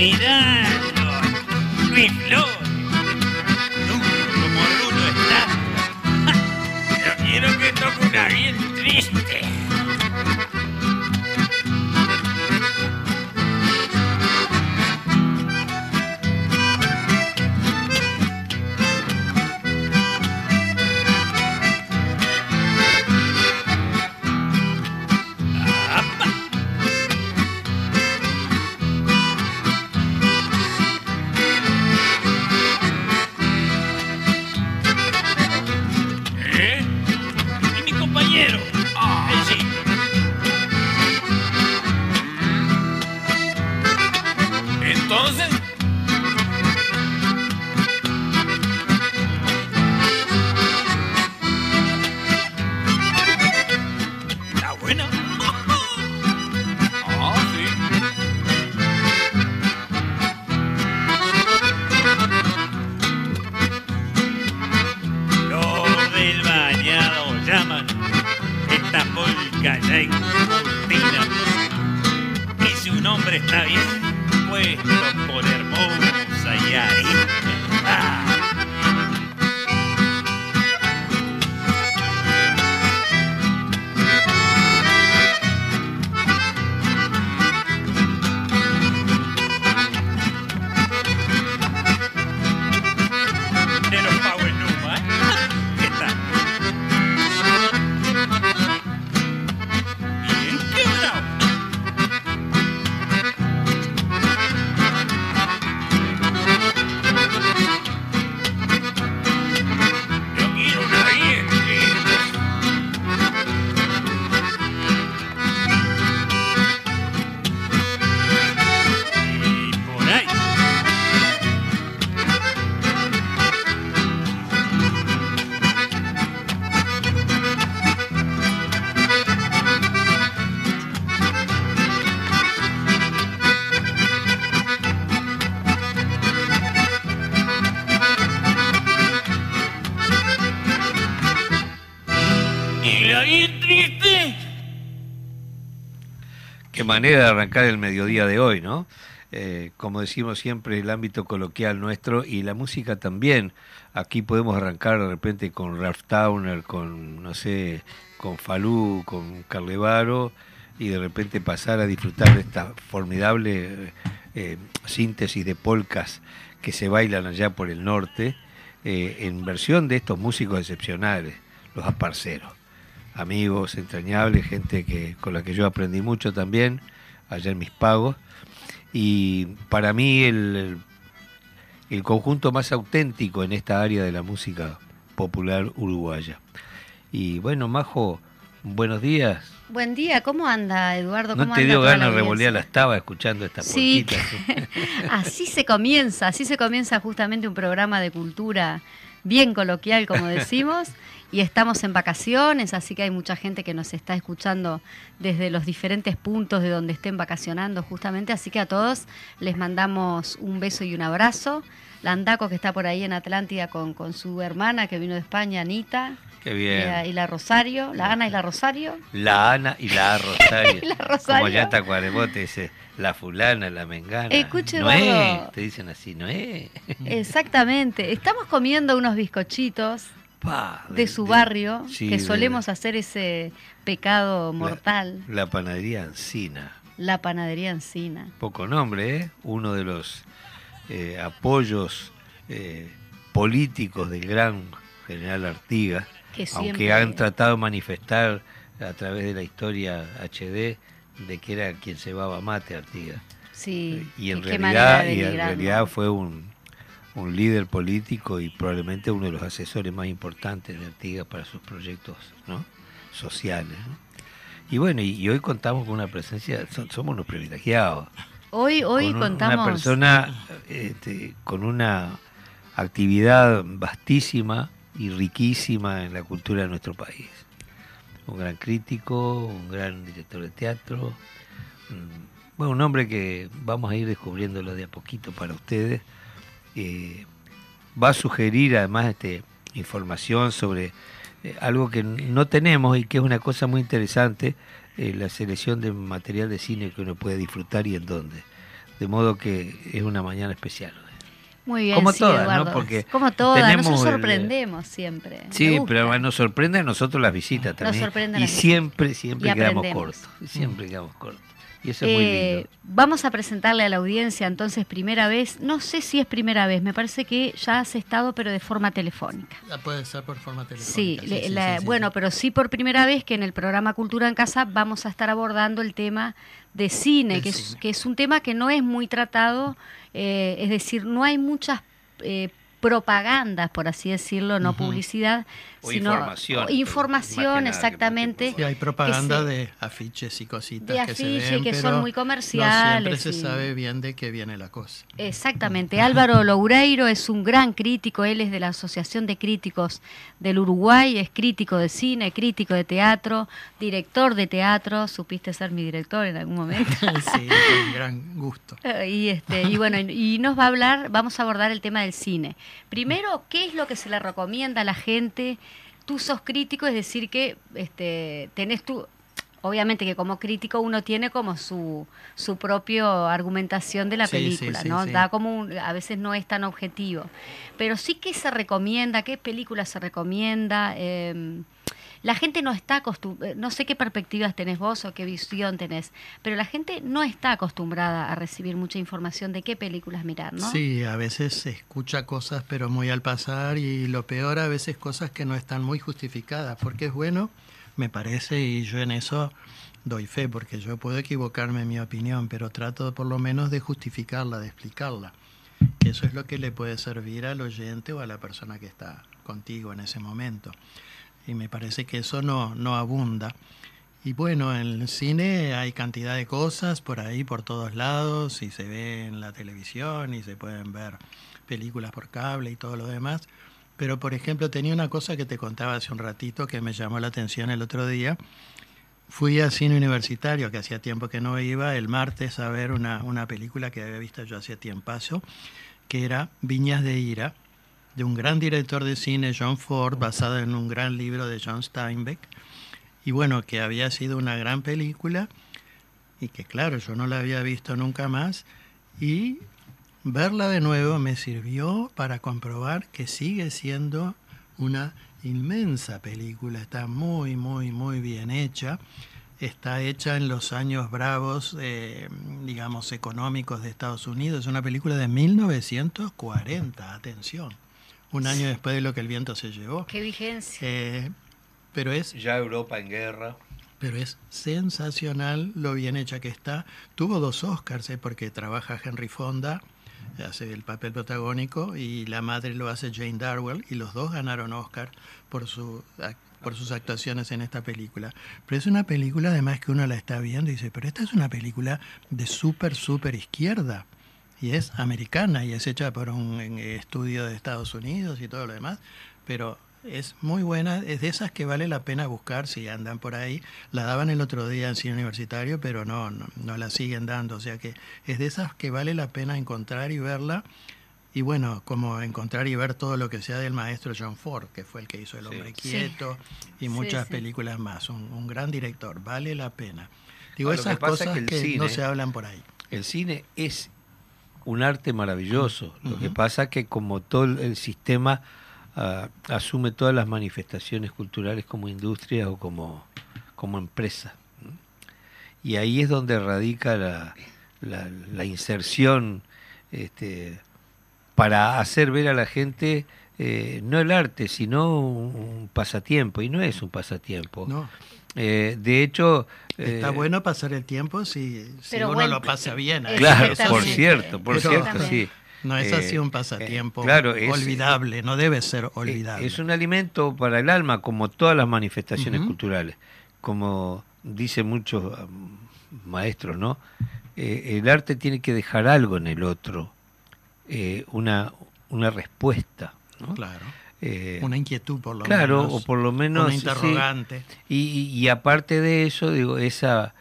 Pero manera de arrancar el mediodía de hoy, ¿no? Eh, como decimos siempre, el ámbito coloquial nuestro y la música también. Aquí podemos arrancar de repente con Ralph Towner, con, no sé, con Falú, con Carlevaro y de repente pasar a disfrutar de esta formidable eh, síntesis de polcas que se bailan allá por el norte, eh, en versión de estos músicos excepcionales, los aparceros amigos entrañables, gente que, con la que yo aprendí mucho también, allá en mis pagos. Y para mí el, el conjunto más auténtico en esta área de la música popular uruguaya. Y bueno, Majo, buenos días. Buen día, ¿cómo anda Eduardo? ¿No te dio ganas de revolear la estaba escuchando esta sí. así se comienza, así se comienza justamente un programa de cultura bien coloquial, como decimos, y estamos en vacaciones, así que hay mucha gente que nos está escuchando desde los diferentes puntos de donde estén vacacionando justamente, así que a todos les mandamos un beso y un abrazo. La Andaco que está por ahí en Atlántida con, con su hermana que vino de España, Anita. Qué bien. Y, la Rosario, la Ana y la Rosario. La Ana y la Rosario. la Rosario. Como ya está Cuarebote dice, la fulana, la mengana. Escuche, Noé, te dicen así, Noé. Exactamente. Estamos comiendo unos bizcochitos de, su barrio, que solemos hacer ese pecado mortal. La, panadería Encina. La panadería Encina. Poco nombre, ¿eh? Uno de los eh, apoyos eh, políticos del gran general Artigas aunque han tratado de manifestar a través de la historia HD de que era quien se va mate Artigas. Sí, y en realidad, y en realidad fue un, un líder político y probablemente uno de los asesores más importantes de Artigas para sus proyectos ¿no? sociales. Y bueno, y, hoy contamos con una presencia, somos unos privilegiados. Hoy, hoy contamos. Una persona este, con una actividad vastísima y riquísima en la cultura de nuestro país. Un gran crítico, un gran director de teatro, bueno, un hombre que vamos a ir descubriéndolo de a poquito para ustedes. Eh, va a sugerir además este, información sobre eh, algo que no tenemos y que es una cosa muy interesante, eh, la selección de material de cine que uno puede disfrutar y en dónde. De modo que es una mañana especial. Muy bien, como sí, todas, Eduardo. ¿no? Porque como todas, nos sorprendemos siempre. Sí, pero nos sorprende a nosotros las visitas también. y siempre, siempre quedamos cortos. Siempre quedamos cortos. Y eso es muy eh, lindo. Vamos a presentarle a la audiencia entonces primera vez, no sé si es primera vez, me parece que ya has estado, pero de forma telefónica. puede ser por forma telefónica. Sí, bueno, pero sí por primera vez que en el programa Cultura en Casa vamos a estar abordando el tema de cine, que, Es, que es un tema que no es muy tratado, eh, es decir, no hay muchas eh, propagandas, por así decirlo, no publicidad, sino información, exactamente. Sí, hay propaganda de afiches y cositas que se ven, que son muy comerciales. No siempre se sabe bien de qué viene la cosa. Exactamente. Álvaro Loureiro es un gran crítico, él es de la Asociación de Críticos del Uruguay, es crítico de cine, crítico de teatro, director de teatro, supiste ser mi director en algún momento. sí, con gran gusto. y este y bueno, y nos va a hablar, vamos a abordar el tema del cine. Primero, ¿qué es lo que se le recomienda a la gente? Tú sos crítico, es decir, que este, tenés tú, obviamente que como crítico uno tiene como su, su propia argumentación de la película, ¿no? Da como a veces no es tan objetivo. Pero sí que se recomienda, qué película se recomienda. Eh, la gente no está acostumbrada, no sé qué perspectivas tenés vos o qué visión tenés, pero la gente no está acostumbrada a recibir mucha información de qué películas mirar, ¿no? Sí, a veces se escucha cosas pero muy al pasar y lo peor a veces cosas que no están muy justificadas, porque es bueno, me parece, y yo en eso doy fe, porque yo puedo equivocarme en mi opinión, pero trato por lo menos de justificarla, de explicarla. Eso es lo que le puede servir al oyente o a la persona que está contigo en ese momento y me parece que eso no, no abunda. Y bueno, en el cine hay cantidad de cosas por ahí, por todos lados, y se ve en la televisión y se pueden ver películas por cable y todo lo demás. Pero por ejemplo, tenía una cosa que te contaba hace un ratito que me llamó la atención el otro día. Fui al cine universitario, que hacía tiempo que no iba, el martes a ver una, una película que había visto yo hacía tiempazo, que era Viñas de Ira, de un gran director de cine, John Ford, basado en un gran libro de John Steinbeck, y bueno, que había sido una gran película, y que claro, yo no la había visto nunca más, y verla de nuevo me sirvió para comprobar que sigue siendo una inmensa película, está muy, muy, muy bien hecha, está hecha en los años bravos, eh, digamos, económicos de Estados Unidos, es una película de 1940, atención un año después de lo que el viento se llevó. Qué vigencia. Eh, pero es... Ya Europa en guerra. Pero es sensacional lo bien hecha que está. Tuvo dos Oscars, eh, porque trabaja Henry Fonda hace el papel protagónico, y la madre lo hace Jane Darwell, y los dos ganaron Oscar por su por sus actuaciones en esta película. Pero es una película además que uno la está viendo y dice, pero esta es una película de súper, súper izquierda. Y es americana y es hecha por un estudio de Estados Unidos y todo lo demás. Pero es muy buena, es de esas que vale la pena buscar si andan por ahí. La daban el otro día en cine universitario, pero no, no, no la siguen dando. O sea que es de esas que vale la pena encontrar y verla y bueno, como encontrar y ver todo lo que sea del maestro John Ford, que fue el que hizo El hombre quieto y muchas películas más. Un, gran director, vale la pena. Digo, esas cosas que, no se hablan por ahí. El cine es un arte maravilloso. Lo que pasa es que como todo el sistema ah, asume todas las manifestaciones culturales como industria o como, como empresa. Y ahí es donde radica la, la, la inserción este, para hacer ver a la gente eh, no el arte, sino un pasatiempo, y no es un pasatiempo. No. Eh, de hecho... Está eh, bueno pasar el tiempo si, uno lo pasa bien. Claro, por cierto, por cierto, sí. No es así un pasatiempo olvidable, no debe ser olvidable. Es un alimento para el alma, como todas las manifestaciones culturales. Como dicen muchos um, maestros, ¿no? el arte tiene que dejar algo en el otro eh, una, una respuesta. Claro. Eh, una inquietud por lo menos. Claro, o por lo menos. Una interrogante. Y, y, aparte de eso, digo, esa,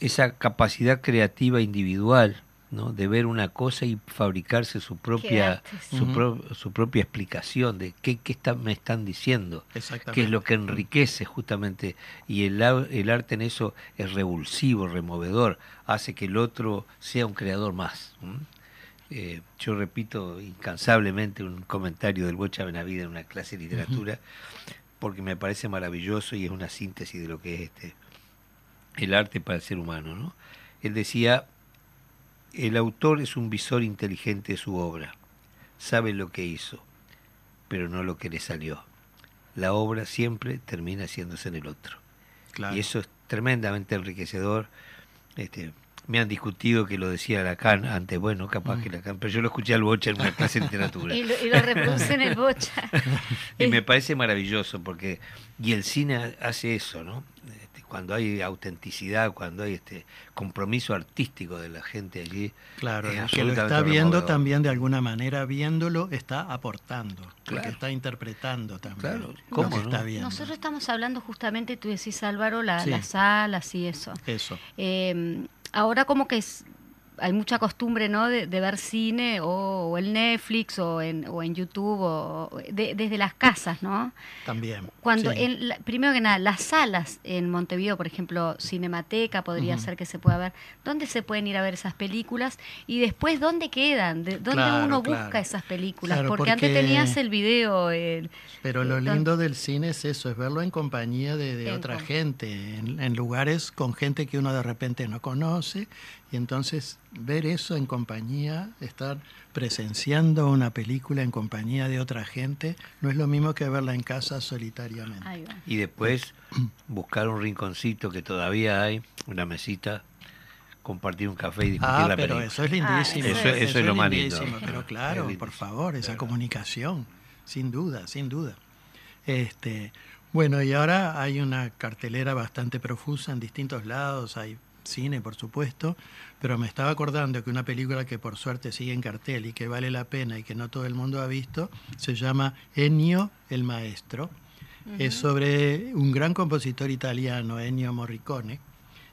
esa capacidad creativa individual, ¿no? de ver una cosa y fabricarse su propia su, su, propia explicación de qué, qué está, me están diciendo, qué es lo que enriquece justamente y el, el arte en eso es revulsivo, removedor, hace que el otro sea un creador más. Eh, yo repito incansablemente un comentario del Bocha Benavide en una clase de literatura, porque me parece maravilloso y es una síntesis de lo que es este el arte para el ser humano. ¿no? Él decía, el autor es un visor inteligente de su obra, sabe lo que hizo, pero no lo que le salió. La obra siempre termina haciéndose en el otro. Y eso es tremendamente enriquecedor. Este, me han discutido que lo decía Lacan antes, bueno, capaz que mm. Lacan, pero yo lo escuché al Bocha en una clase de literatura. y, lo, reproduce en el Bocha. y me parece maravilloso, porque, y el cine hace eso, ¿no? Cuando hay autenticidad, cuando hay este compromiso artístico de la gente allí. Claro, que lo está viendo también de alguna manera, viéndolo, está aportando, claro. está interpretando también. Claro, ¿cómo está viendo. Nosotros estamos hablando justamente, tú decís Álvaro, la, las salas y eso. Eso. Eh, ahora como que es, hay mucha costumbre ¿no? de, ver cine o, en Netflix o en, o en YouTube o desde las casas, ¿no? También. Cuando en primero que nada, las salas en Montevideo, por ejemplo, Cinemateca podría ser que se pueda ver. ¿Dónde se pueden ir a ver esas películas? Y después, ¿dónde quedan? ¿Dónde uno busca esas películas? porque, antes tenías el video. Pero lo lindo del cine es eso, es verlo en compañía de, otra gente, en lugares con gente que uno de repente no conoce y entonces ver eso en compañía, estar presenciando una película en compañía de otra gente, no es lo mismo que verla en casa solitariamente. Y después buscar un rinconcito que todavía hay, una mesita, compartir un café y discutir ah, la pero eso es lindísimo. eso, es, lo más lindo. Pero claro, por favor, esa comunicación, sin duda, sin duda. Este, bueno, y ahora hay una cartelera bastante profusa en distintos lados, hay cine, por supuesto, pero me estaba acordando que una película que por suerte sigue en cartel y que vale la pena y que no todo el mundo ha visto, se llama Ennio el Maestro. Es sobre un gran compositor italiano, Ennio Morricone,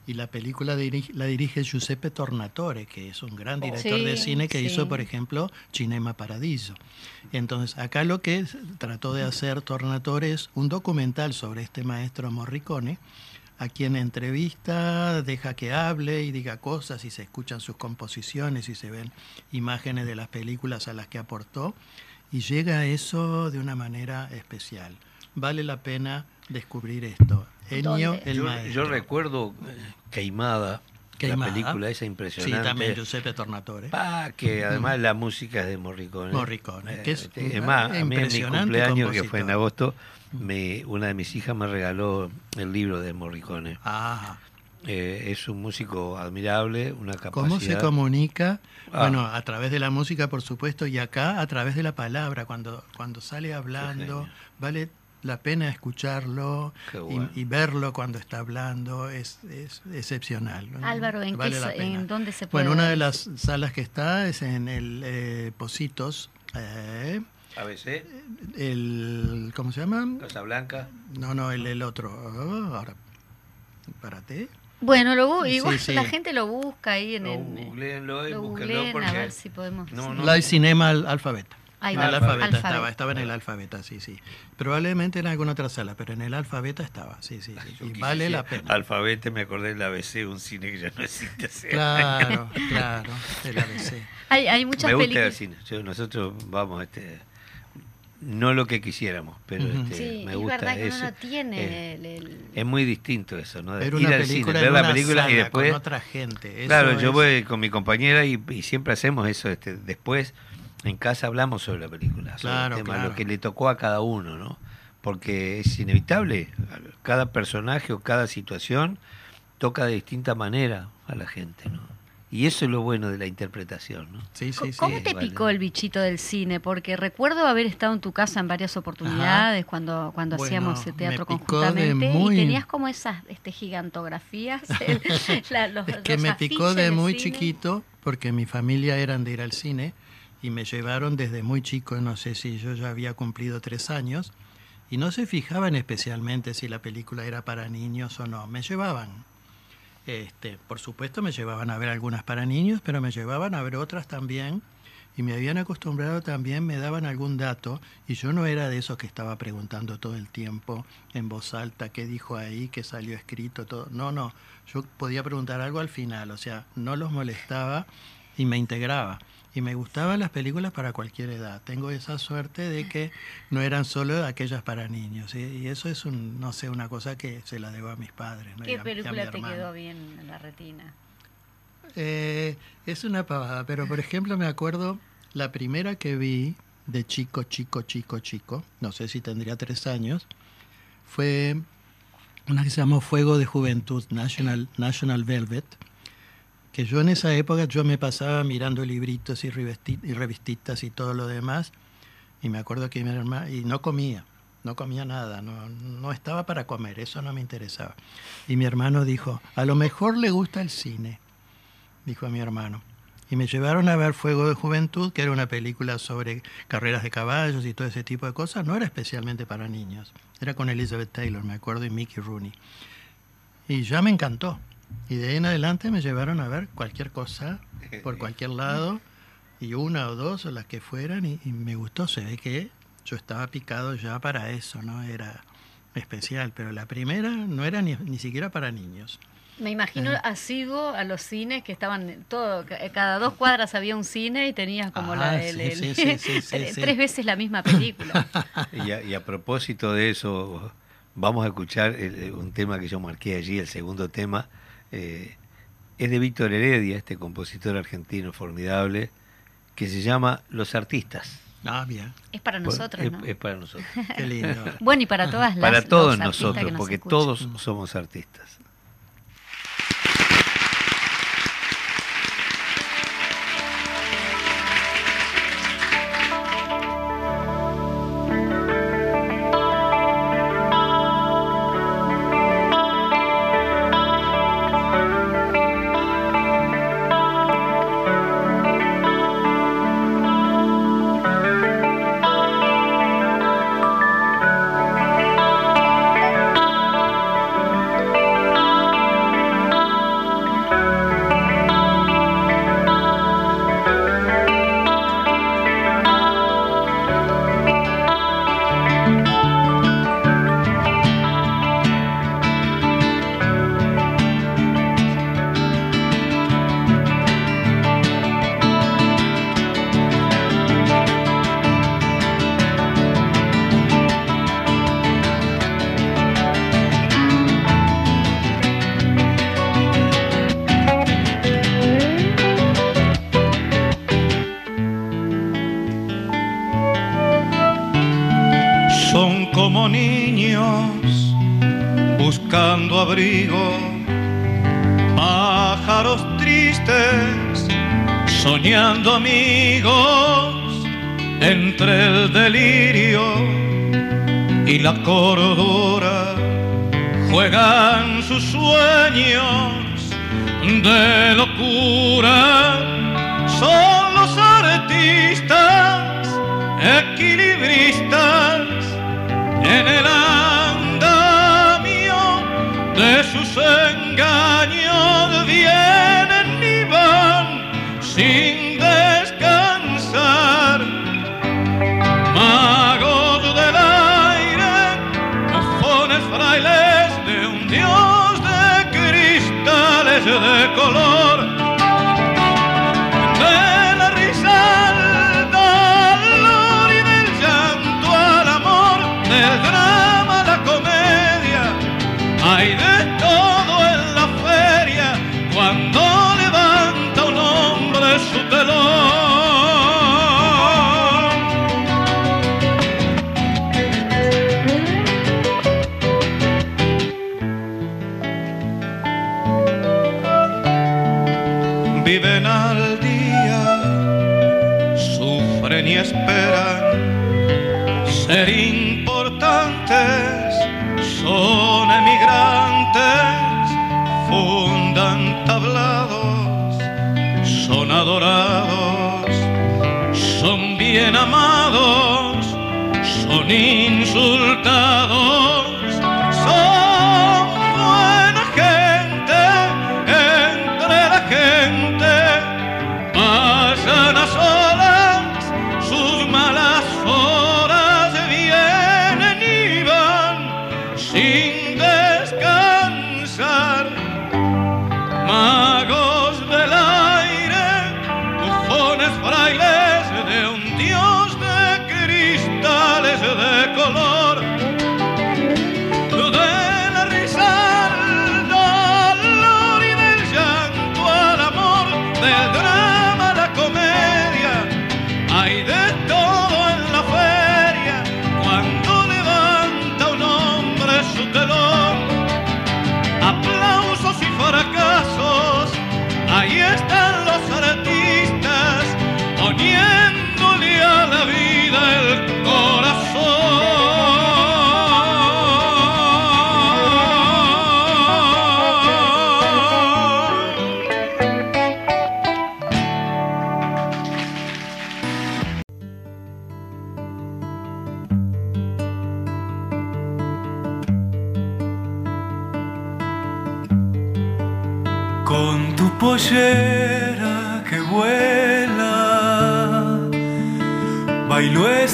y la película la dirige Giuseppe Tornatore, que es un gran director de cine que hizo, por ejemplo, Cinema Paradiso. Entonces, acá lo que trató de hacer Tornatore es un documental sobre este maestro Morricone, a quien entrevista, deja que hable y diga cosas y se escuchan sus composiciones y se ven imágenes de las películas a las que aportó y llega a eso de una manera especial. Vale la pena descubrir esto. Ennio el yo, maestro. Yo recuerdo eh, La película esa impresionante. Sí, también Giuseppe Tornatore. Ah, que además la música es de Morricone. Morricone, que es, este, es más, a mí en mi cumpleaños, que fue en agosto, me, una de mis hijas me regaló el libro de Morricone. Ah. eh, es un músico admirable, una capacidad. ¿Cómo se comunica? Ah. Bueno, a través de la música, por supuesto, y acá a través de la palabra, cuando, cuando sale hablando, vale la pena escucharlo Qué y- bueno. y, verlo cuando está hablando, es, es excepcional. Álvaro, ¿en, Vale qué, la sa- pena. ¿en dónde se puede Bueno, una de las salas que está es en el eh, Positos, eh, ABC, el, ¿cómo se llama? Casablanca. No, no, el, el otro. Oh, ahora, párate. Bueno, lo, Sí, igual sí. la gente lo busca ahí en No, el... googleenlo y lo búsquenlo googleen, porque... a ver si podemos... No, no. Live Cinema al- Alfabeta. Ahí En el alfabeta, Alfabeta. estaba, estaba en el alfabeta, sí, sí. Probablemente en alguna otra sala, pero en el alfabeta estaba, sí, sí, sí. Y vale decir la pena. Alfabete, me acordé del ABC, un cine que ya no existe hace Claro, claro, el ABC. Hay, hay muchas me gusta películas... el cine. Yo- nosotros vamos, este, no lo que quisiéramos, pero este, Sí, me es gusta verdad que eso. uno no tiene Eh, el... el- es muy distinto eso, ¿no? Ir al cine, ver la película y después. con otra gente. eso claro, yo voy con mi compañera y, y siempre hacemos eso. Este, después en casa hablamos sobre la película, sobre Claro, el tema, claro. lo que le tocó a cada uno, ¿no? Porque es inevitable. Cada personaje o cada situación toca de distinta manera a la gente, ¿no? Y eso es lo bueno de la interpretación, ¿no? Sí, sí, sí. ¿Cómo te picó el bichito del cine? Porque recuerdo haber estado en tu casa en varias oportunidades cuando, cuando Bueno, hacíamos el teatro conjuntamente muy- y tenías como esas este, gigantografías. el- la- los- Es que los me picó de muy cine. chiquito porque mi familia eran de ir al cine y me llevaron desde muy chico, no sé si yo ya había cumplido tres años, y no se fijaban especialmente si la película era para niños o no, me llevaban. Este, por supuesto me llevaban a ver algunas para niños, pero me llevaban a ver otras también y me habían acostumbrado también, me daban algún dato y yo no era de esos que estaba preguntando todo el tiempo en voz alta qué dijo ahí, qué salió escrito, todo. No, no, yo podía preguntar algo al final, o sea, no los molestaba y me integraba. Y me gustaban las películas para cualquier edad. Tengo esa suerte de que no eran solo aquellas para niños. Y, y eso es, un, no sé, una cosa que se la debo a mis padres. ¿Qué a película te quedó bien en la retina? Eh, es una pavada, pero por ejemplo me acuerdo la primera que vi de chico, chico, chico, chico, no sé si tendría tres años, fue una que se llamó Fuego de Juventud, National, National Velvet, yo en esa época yo me pasaba mirando libritos y revistitas y todo lo demás, y me acuerdo que mi hermana, y no comía, no comía nada, no, no estaba para comer, eso no me interesaba. Y mi hermano dijo, a lo mejor le gusta el cine dijo a mi hermano. Y me llevaron a ver Fuego de Juventud, que era una película sobre carreras de caballos y todo ese tipo de cosas. No era especialmente para niños. Era con Elizabeth Taylor, me acuerdo, y Mickey Rooney. Y ya me encantó. Y de ahí en adelante me llevaron a ver cualquier cosa, por cualquier lado, y una o dos o las que fueran, y, y me gustó. Se ve que yo estaba picado ya para eso, ¿no? Era especial, pero la primera no era ni, ni siquiera para niños. Me imagino Eh. asiduo a los cines que estaban todo ca- cada dos cuadras había un cine y tenías como Ah, la el- sí, el- sí, sí, sí, sí, tres sí. veces la misma película. Y a, y a propósito de eso, vamos a escuchar el- un tema que yo marqué allí, el segundo tema. Eh, es de Víctor Heredia, este compositor argentino formidable, que se llama Los Artistas. Ah, bien, es para nosotros, es, ¿no? es para nosotros. qué lindo. Bueno, y para todas las para todos nosotros, que nos porque escuchan. todos somos artistas. soñando amigos entre el delirio y la cordura, juegan sus sueños de locura. Son los artistas, equilibristas en el andamio de sus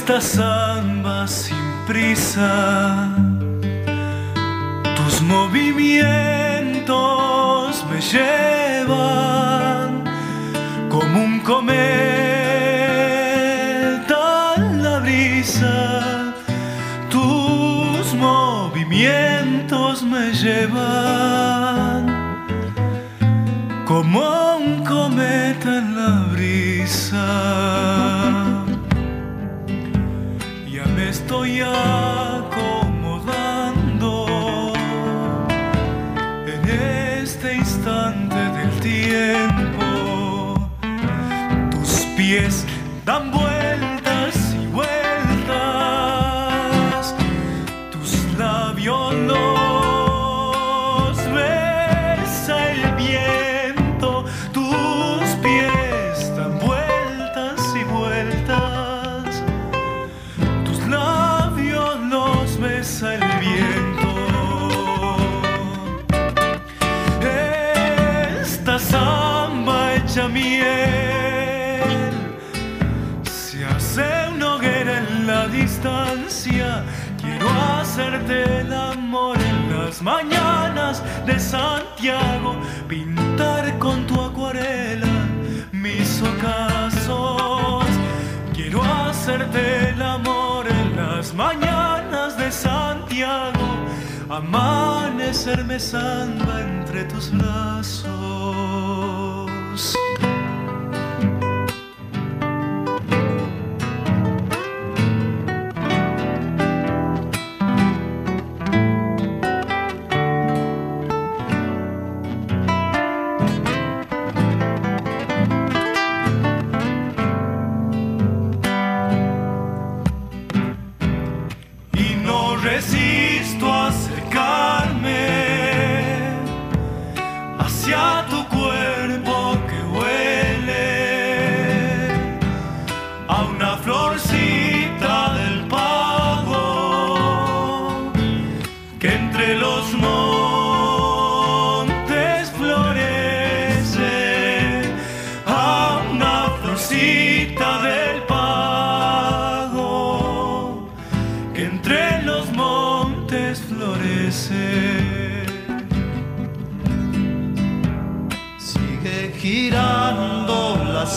esta samba sin prisa. Tus movimientos me llevan como un cometa en la brisa. Tus movimientos me llevan como un cometa en la brisa. dan vuelta. de Santiago, pintar con tu acuarela mis ocasos. Quiero hacerte el amor en las mañanas de Santiago, amanecerme samba entre tus brazos.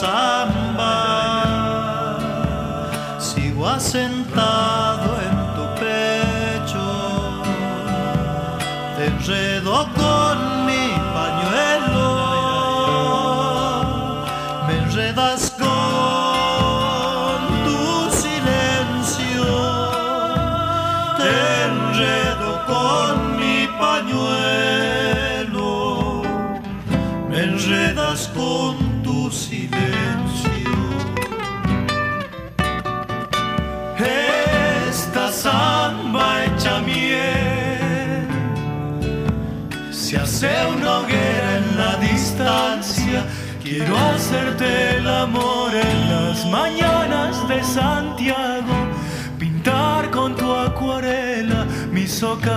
Samba, sigo asentado hace una hoguera en la distancia. Quiero hacerte el amor en las mañanas de Santiago, pintar con tu acuarela mis ocasos.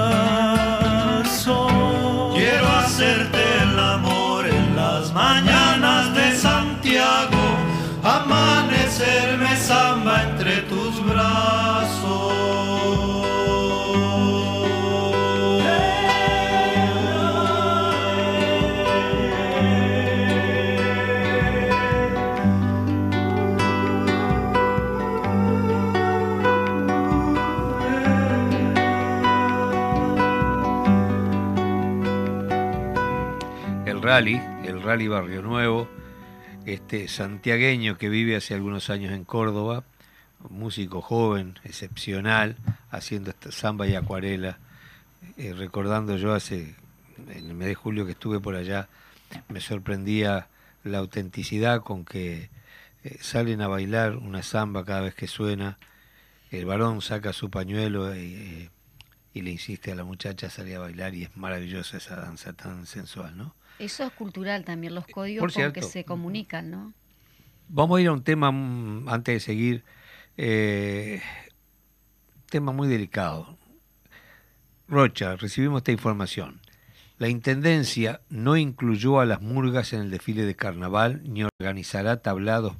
Quiero hacerte el amor en las mañanas de Santiago, amanecerme samba entre tus el rally Barrio Nuevo, este santiagueño que vive hace algunos años en Córdoba, músico joven, excepcional, haciendo esta samba y acuarela. Eh, recordando yo hace, en el mes de julio que estuve por allá, me sorprendía la autenticidad con que eh, salen a bailar una samba cada vez que suena. El varón saca su pañuelo y, y le insiste a la muchacha a salir a bailar y es maravillosa esa danza tan sensual, ¿no? Eso es cultural también, los códigos Por con que se comunican, ¿no? Vamos a ir a un tema, mm, antes de seguir, eh, tema muy delicado. Rocha, recibimos esta información. La Intendencia no incluyó a las murgas en el desfile de carnaval ni organizará tablados.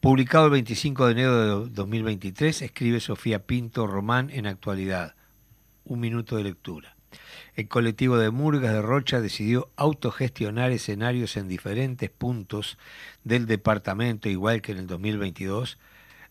Publicado el 25 de enero de 2023, escribe Sofía Pinto Román en actualidad. Un minuto de lectura. El colectivo de Murgas de Rocha decidió autogestionar escenarios en diferentes puntos del departamento, igual que en el 2022.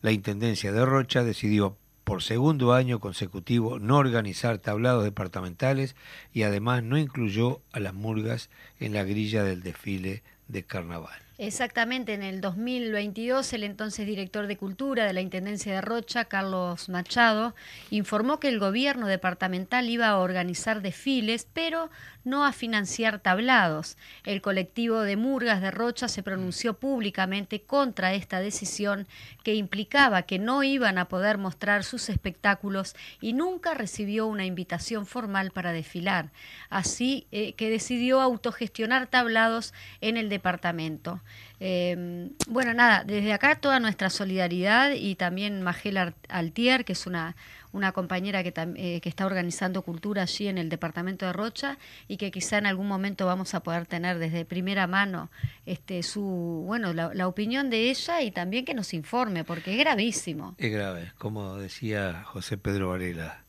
La Intendencia de Rocha decidió por segundo año consecutivo no organizar tablados departamentales y además no incluyó a las murgas en la grilla del desfile de carnaval. Exactamente, en el 2022 el entonces director de Cultura de la Intendencia de Rocha, Carlos Machado, informó que el gobierno departamental iba a organizar desfiles, pero no a financiar tablados. El colectivo de Murgas de Rocha se pronunció públicamente contra esta decisión que implicaba que no iban a poder mostrar sus espectáculos y nunca recibió una invitación formal para desfilar. Así eh, que decidió autogestionar tablados en el departamento. Eh, bueno, nada, desde acá toda nuestra solidaridad y también Magela Altier, que es una, una compañera que, eh, que está organizando cultura allí en el departamento de Rocha y que quizá en algún momento vamos a poder tener desde primera mano este, su, bueno, la opinión de ella y también que nos informe, porque es gravísimo. Es grave, como decía José Pedro Varela,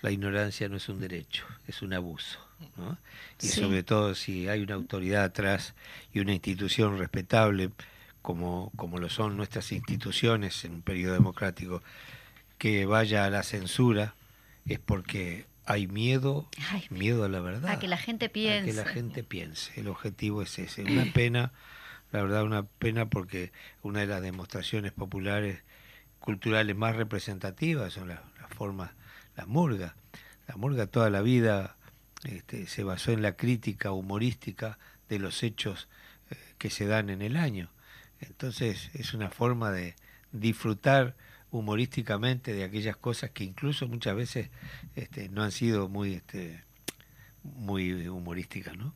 la ignorancia no es un derecho, es un abuso. ¿No? Y Sí. sobre todo si hay una autoridad atrás y una institución respetable, como, como lo son nuestras instituciones en un periodo democrático, que vaya a la censura, es porque hay miedo, Ay, miedo a la verdad. a que la gente a que piense. la gente piense. El objetivo es ese. Una pena, la verdad, una pena porque una de las demostraciones populares, culturales más representativas son las, las formas, la murga. La murga toda la vida este, se basó en la crítica humorística de los hechos eh, que se dan en el año. Entonces es una forma de disfrutar humorísticamente de aquellas cosas que incluso muchas veces este, no han sido muy, este, muy humorísticas, ¿no?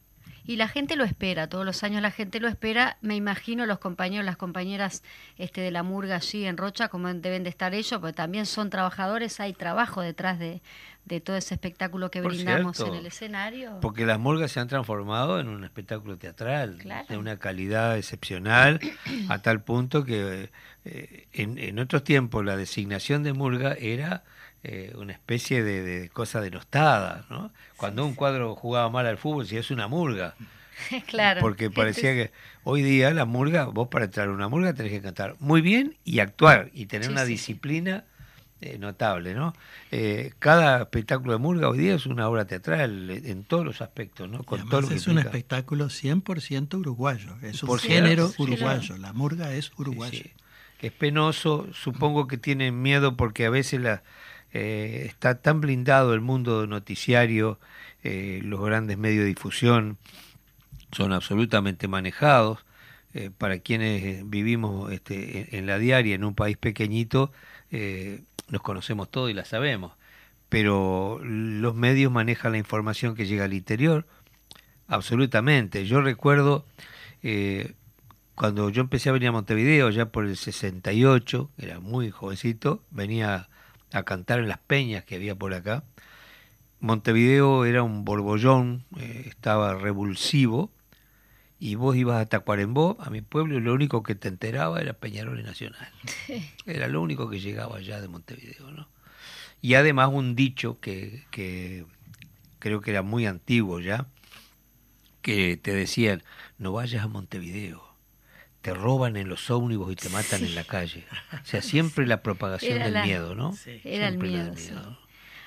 Y la gente lo espera, todos los años la gente lo espera. Me imagino los compañeros, las compañeras este, de la murga allí en Rocha, como deben de estar ellos, porque también son trabajadores, hay trabajo detrás de, de todo ese espectáculo que Por brindamos cierto, en el escenario. Porque las murgas se han transformado en un espectáculo teatral Claro. de una calidad excepcional, a tal punto que eh, en, en otros tiempos la designación de murga era eh, una especie de, de cosa denostada, ¿no? Cuando un cuadro jugaba mal al fútbol, si es una murga. claro. Porque parecía que hoy día la murga, vos para entrar a una murga tenés que cantar muy bien y actuar y tener Sí, una disciplina eh, notable, ¿no? Eh, cada espectáculo de murga hoy día es una obra teatral eh, en todos los aspectos, ¿no? Y Con además todo lo que es un espectáculo 100% uruguayo. Es un Por género sí, uruguayo. La murga es uruguaya. sí. Es penoso, supongo que tienen miedo porque a veces la, eh, está tan blindado el mundo noticiario, eh, los grandes medios de difusión son absolutamente manejados. Para quienes vivimos este, en, en la diaria en un país pequeñito, eh, nos conocemos todo y la sabemos. Pero los medios manejan la información que llega al interior, absolutamente. Yo recuerdo eh, cuando yo empecé a venir a Montevideo, ya por el 68, era muy jovencito, venía a cantar en las peñas que había por acá. Montevideo era un borbollón, eh, estaba revulsivo, y vos ibas a Tacuarembó, a mi pueblo, y lo único que te enteraba era Peñarol y Nacional. Era lo único que llegaba allá de Montevideo, ¿no? Y además un dicho que, que creo que era muy antiguo ya, que te decían, no vayas a Montevideo, te roban en los ómnibus y te matan en la calle. O sea, siempre la propagación Era del la- miedo, ¿no? Sí. Era el Siempre la miedo, del sí. miedo.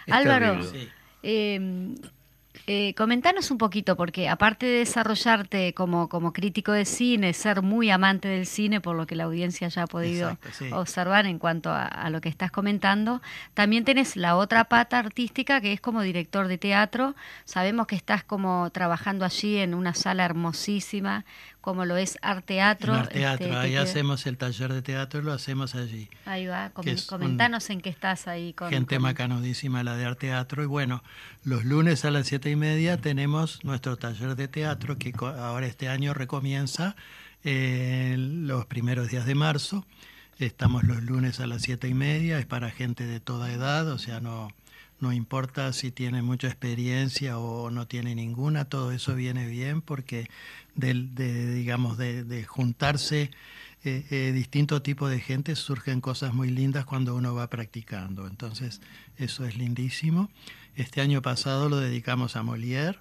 Es Álvaro, terrible. Sí. Eh, eh, comentanos un poquito, porque aparte de desarrollarte como, como crítico de cine, ser muy amante del cine, por lo que la audiencia ya ha podido Exacto, sí. observar en cuanto a, a lo que estás comentando, también tenés la otra pata artística que es como director de teatro. Sabemos que estás como trabajando allí en una sala hermosísima, como lo es Arteatro. Arteatro, este, ahí hacemos el taller de teatro, lo hacemos allí. Ahí va, com- un- comentanos en qué estás ahí con... Gente con- macanudísima la de Arteatro. Y bueno, los lunes a las siete y media tenemos nuestro taller de teatro que ahora este año recomienza eh, los primeros días de marzo. Estamos los lunes a las siete y media, es para gente de toda edad, o sea, no, no importa si tiene mucha experiencia o no tiene ninguna, todo eso viene bien porque del- de, digamos, de, de juntarse eh, eh, distinto tipo de gente surgen cosas muy lindas cuando uno va practicando. Entonces, eso es lindísimo. Este año pasado lo dedicamos a Molière.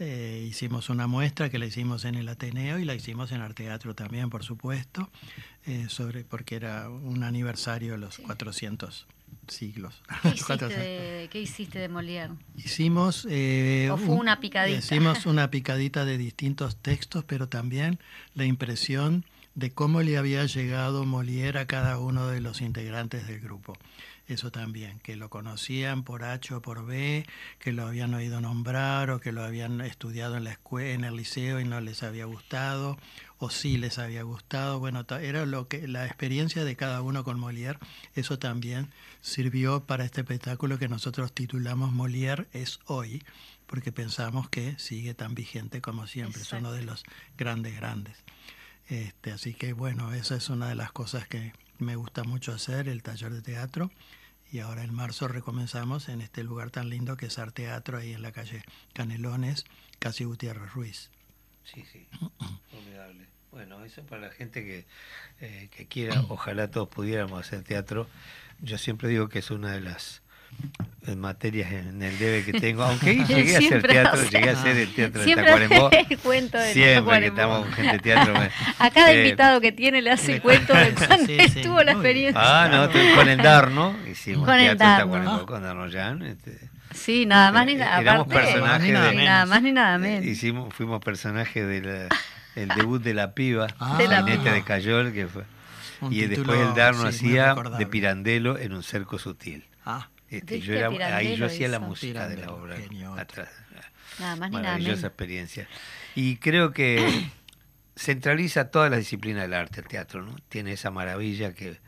Eh, hicimos una muestra que la hicimos en el Ateneo y la hicimos en Arteatro también, por supuesto, eh, sobre, porque era un aniversario de los 400 siglos. ¿Qué hiciste 400. de, ¿Qué hiciste de Molière? Hicimos... eh, ¿O fue una picadita? Hicimos una picadita de distintos textos, pero también la impresión de cómo le había llegado Molière a cada uno de los integrantes del grupo. Eso también, que lo conocían por H o por B, que lo habían oído nombrar o que lo habían estudiado en la escuela, en el liceo y no les había gustado, o sí les había gustado. Bueno, era lo que la experiencia de cada uno con Molière. Eso también sirvió para este espectáculo que nosotros titulamos Molière es hoy, porque pensamos que sigue tan vigente como siempre. Es uno de los grandes, grandes. Este, así que bueno, esa es una de las cosas que me gusta mucho hacer, el taller de teatro. Y ahora en marzo recomenzamos en este lugar tan lindo que es Arteatro, ahí en la calle Canelones, casi Gutiérrez Ruiz. Sí, sí, formidable. Bueno, eso para la gente que, eh, que quiera, ojalá todos pudiéramos hacer teatro. Yo siempre digo que es una de las eh, materias en el debe que tengo, aunque ahí llegué a hacer teatro, hace- llegué a hacer el teatro de Siempre Tacuarembó. cuento de Siempre que estamos con gente de teatro. me- A cada eh, invitado que tiene le hace cuento de cuando sí, sí, estuvo la experiencia. Ah, no, con el Darno, hicimos Con el teatro en Darno. Tacuarembó con Darnoyan. Este, Sí, nada más ni Eh, nada éramos aparte, personajes de- nada más ni nada eh, menos. hicimos, fuimos personajes del el debut de la piba, Ah. De la de Cayol, que fue. Un y título, después el Darno sí, hacía de Pirandello en un cerco sutil. Ah, Este, ¿Viste? yo era, ahí yo hacía la música de la obra. genio. atrás. Nada más ni nada Maravillosa experiencia. Y creo que centraliza toda la disciplina del arte, el teatro, ¿no? Tiene esa maravilla que,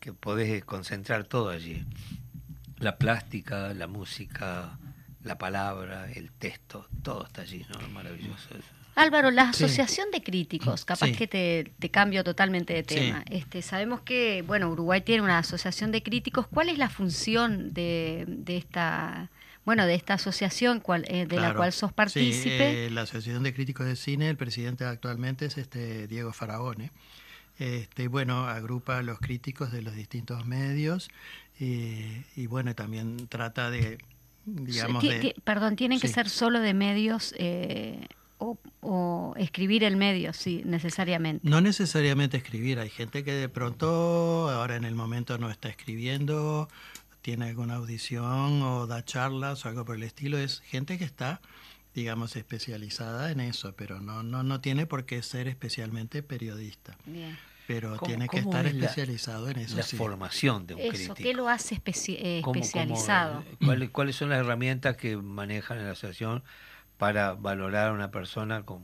que podés concentrar todo allí. La plástica, la música, la palabra, el texto, todo está allí, ¿no? Maravilloso. eso. Álvaro, la Sí. asociación de críticos, capaz Sí. que te, te cambio totalmente de Sí. tema. Este, sabemos que, bueno, Uruguay tiene una asociación de críticos. ¿Cuál es la función de, de esta, bueno, de esta asociación cual- eh, de la cual sos partícipe? eh, la Asociación de Críticos de Cine, el presidente actualmente es este Diego Faraone. Este, bueno, agrupa a los críticos de los distintos medios eh, y bueno, también trata de, digamos, de... perdón, tienen que ser solo de medios eh, o, o escribir el medio, sí, necesariamente. No necesariamente escribir, hay gente que de pronto ahora en el momento no está escribiendo, tiene alguna audición o da charlas o algo por el estilo, es gente que está digamos especializada en eso, pero no no no tiene por qué ser especialmente periodista, Bien. pero ¿Cómo- tiene que cómo estar es la- especializado en eso La sí. formación de un Eso, crítico. ¿qué lo hace especi- eh, ¿Cómo- cómo, especializado? eh, ¿cuáles, cuáles son las herramientas que manejan en la asociación para valorar a una persona con,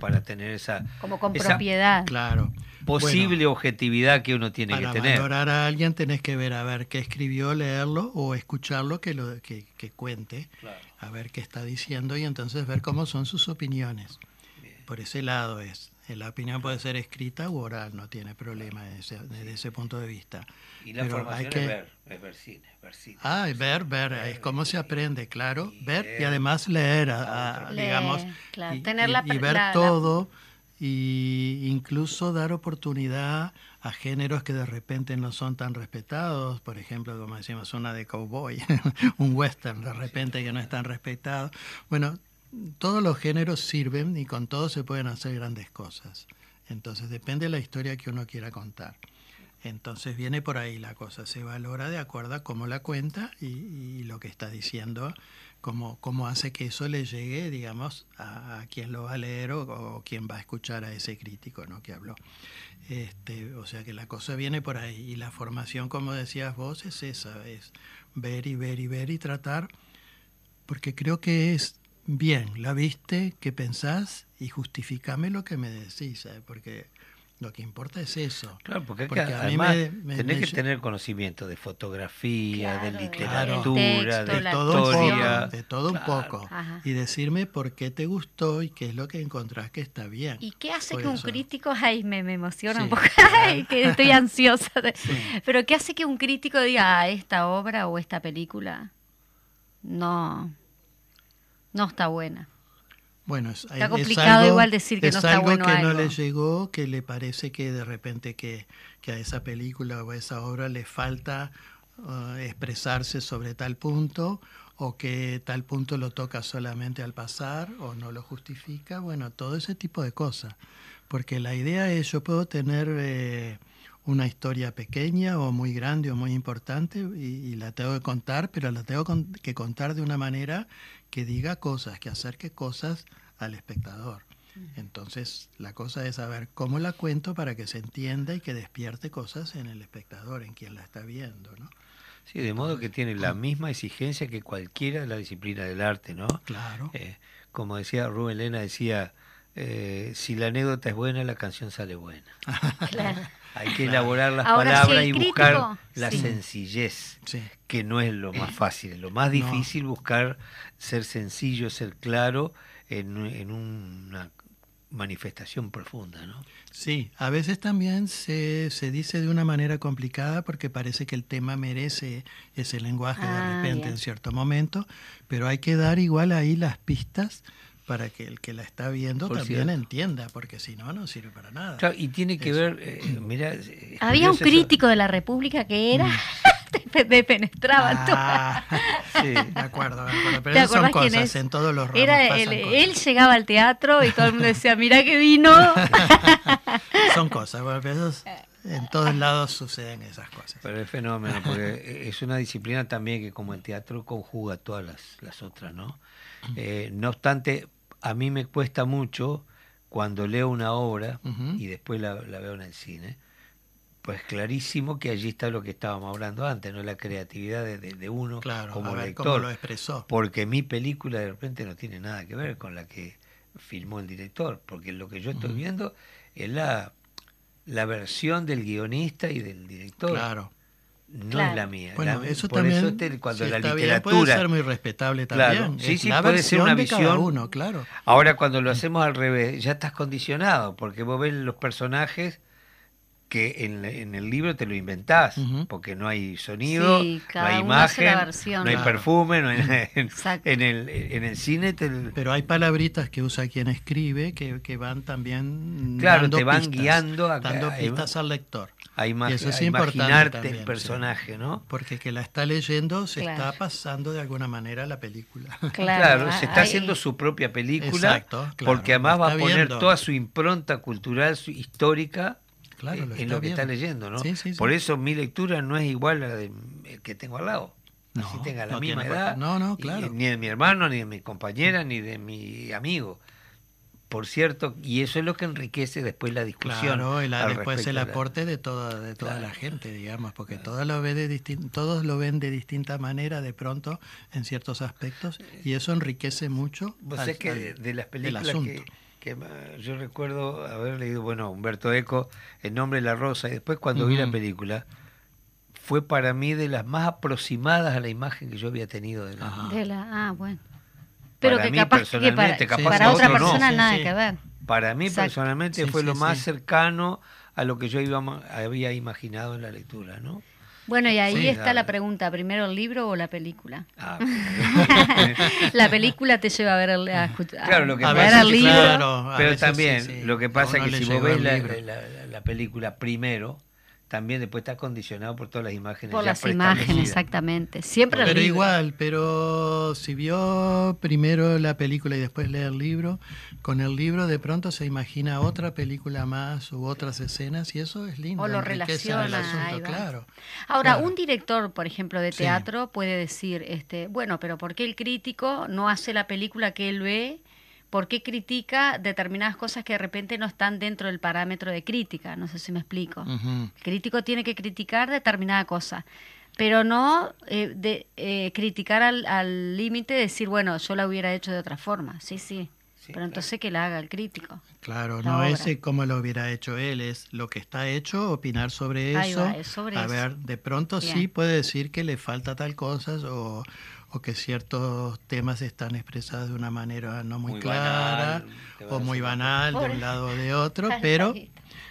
para tener esa, Como con esa propiedad. Claro. posible Bueno, objetividad que uno tiene para que tener? valorar a alguien tenés que ver a ver qué escribió, leerlo o escucharlo que lo que, que cuente. Claro. a ver qué está diciendo y entonces ver cómo son sus opiniones. Por ese lado es. Eh, La opinión puede ser escrita u oral, no tiene problema desde ese, desde ese punto de vista. Y la Pero formación hay que- es ver, es ver cine, ver cine. Ah, y ver, ver, es cómo se aprende, claro. y Ver y además leer, a- a- Leer, digamos, claro, y, tener y- la y pre- ver la- la- todo y incluso dar oportunidad a géneros que de repente no son tan respetados, por ejemplo, como decimos, una de cowboy, un western de repente que no es tan respetado. Bueno, todos los géneros sirven y con todos se pueden hacer grandes cosas. Entonces depende de la historia que uno quiera contar. Entonces viene por ahí la cosa, se valora de acuerdo a cómo la cuenta y, lo que está diciendo, cómo, cómo hace que eso le llegue, digamos, a, a quien lo va a leer o, o quien va a escuchar a ese crítico ¿no? que habló. Este, o sea que la cosa viene por ahí y la formación, como decías vos, es esa, es ver y ver y ver y tratar, porque creo que es bien, la viste, qué pensás y justificame lo que me decís, ¿sabes? porque lo que importa es eso. Claro, porque, Porque acá, a mí además me- me- tenés me que tener conocimiento de fotografía, Claro, de literatura, texto, de de todo un historia. poco, de todo un poco. Ajá. Y decirme por qué te gustó y qué es lo que encontrás que está bien. ¿Y qué hace Por que un crítico, ay, me, me emociona Sí. un poco, ay, que estoy ansiosa, de- pero qué hace que un crítico diga, ah, esta obra o esta película no, no está buena? Bueno, es, Está es complicado algo- igual decir que es no está algo bueno que no le llegó, que le parece que de repente que, que a esa película o a esa obra le falta uh, expresarse sobre tal punto o que tal punto lo toca solamente al pasar o no lo justifica, bueno, todo ese tipo de cosas. Porque la idea es, yo puedo tener eh, una historia pequeña o muy grande o muy importante y, y la tengo que contar, pero la tengo con- que contar de una manera que diga cosas, que acerque cosas al espectador. Entonces, la cosa es saber cómo la cuento para que se entienda y que despierte cosas en el espectador, en quien la está viendo, ¿no? Sí, de modo que tiene la misma exigencia que cualquiera de la disciplina del arte, ¿no? Claro. Eh, como decía Rubén Lena, decía, eh, si la anécdota es buena, la canción sale buena. Claro. Hay que elaborar las Ahora, palabras y crítico- buscar la sí. sencillez, Sí. que no es lo más fácil. Es lo más No. difícil buscar ser sencillo, ser claro en, en una manifestación profunda, ¿no? Sí, a veces también se, se dice de una manera complicada porque parece que el tema merece ese lenguaje Ah, de repente bien. en cierto momento, pero hay que dar igual ahí las pistas para que el que la está viendo Por también cierto. entienda, porque si no, no sirve para nada. Claro, y tiene que Eso. ver, eh, mira, es Había un eso. crítico de la República que era, te penetraba todo. Mm. Ah, Sí. de acuerdo, de acuerdo, pero ¿Te esas son cosas, es? en todos los ramos Era pasan él, cosas. él llegaba al teatro y todo el mundo decía, mira que vino. Son cosas, bueno, pero esos- en todos lados suceden esas cosas. Pero es fenómeno, porque es una disciplina también que como el teatro conjuga todas las, las otras, ¿no? Eh, no obstante, a mí me cuesta mucho cuando leo una obra y después la, la veo en el cine, pues clarísimo que allí está lo que estábamos hablando antes, ¿no? La creatividad de, de- de uno Claro, como a ver lector. cómo lo expresó. Porque mi película de repente no tiene nada que ver con la que filmó el director, porque lo que yo estoy viendo es la la versión del guionista y del director. Claro. No Claro. es la mía. Bueno, La- eso por también, eso este- cuando si la está bien, literatura. puede ser muy respetable Claro, también. sí, Es sí, la puede ser una de cada visión. uno, claro. Ahora cuando lo hacemos al revés, ya estás condicionado, porque vos ves los personajes que en, en el libro te lo inventás, Ujú. porque no hay sonido, Sí, no hay imagen, versión. no hay Claro. perfume, no hay, en, en el, en el cine te, Pero hay palabritas que usa quien escribe que, que van también Claro, dando te van pistas, guiando a- dando a- pistas al lector. a, ima- Y eso es a importante imaginarte también, el sí. personaje, ¿no? Porque que la está leyendo se Claro. está pasando de alguna manera la película. Claro, ah, se está hay- haciendo su propia película, Exacto, claro, porque además va a poner viendo. toda su impronta cultural, su histórica Claro, eh, lo en que está leyendo, ¿no? Sí, sí, sí. Por eso mi lectura no es igual a la de el que tengo al lado. No, Así tenga la no misma edad. No, no, y- claro. ni de mi hermano, ni de mi compañera, ni de mi amigo. Por cierto, y eso es lo que enriquece después la discusión. Claro, y la- al después el aporte de toda, de toda Claro. la gente, digamos, porque todos lo, ve de todos lo ven de distinta manera de pronto en ciertos aspectos y eso enriquece mucho Vos al- sabés que al- de, las el películas que. Que yo recuerdo haber leído, bueno, Humberto Eco, El nombre de la rosa, y después cuando vi la película, fue para mí de las más aproximadas a la imagen que yo había tenido de la... Ajá. de la- ah, bueno. Pero Para que mí, capaz que para, personalmente, capaz para que otra otro no. persona Sí, nada sí. que ver. Para mí Exacto. personalmente Sí, fue sí, lo más sí. cercano a lo que yo iba, había imaginado en la lectura, ¿no? Bueno, y ahí Sí, está dale. la pregunta, ¿primero el libro o la película? Ah, la película te lleva a ver el, a escuchar- Claro, lo que a A ver pasa veces, el libro. claro, a Pero veces también sí, sí. lo que A pasa es que si vos ves el la, libro. la- la película primero, también después está condicionado por todas las imágenes. Por ya las imágenes, exactamente. Siempre Pero libro. igual, pero si vio primero la película y después lee el libro, con el libro de pronto se imagina otra película más u otras escenas y eso es lindo. O lo enriquece el relaciona, asunto, claro. Ahora, Claro. un director, por ejemplo, de Sí. teatro puede decir, este, bueno, pero ¿por qué el crítico no hace la película que él ve? ¿Por qué critica determinadas cosas que de repente no están dentro del parámetro de crítica? No sé si me explico. El crítico tiene que criticar determinada cosa, pero no eh, de, eh, criticar al al límite de decir, bueno, yo la hubiera hecho de otra forma. Sí, sí. Sí, pero claro. entonces que la haga el crítico. Claro, la no obra. es eh, como lo hubiera hecho él, es lo que está hecho, opinar sobre Ahí eso. va, es sobre a eso. ver, de pronto sí puede decir que le falta tal cosa o, o que ciertos temas están expresados de una manera no muy, Muy clara banal, o muy banal de un lado o de otro, pero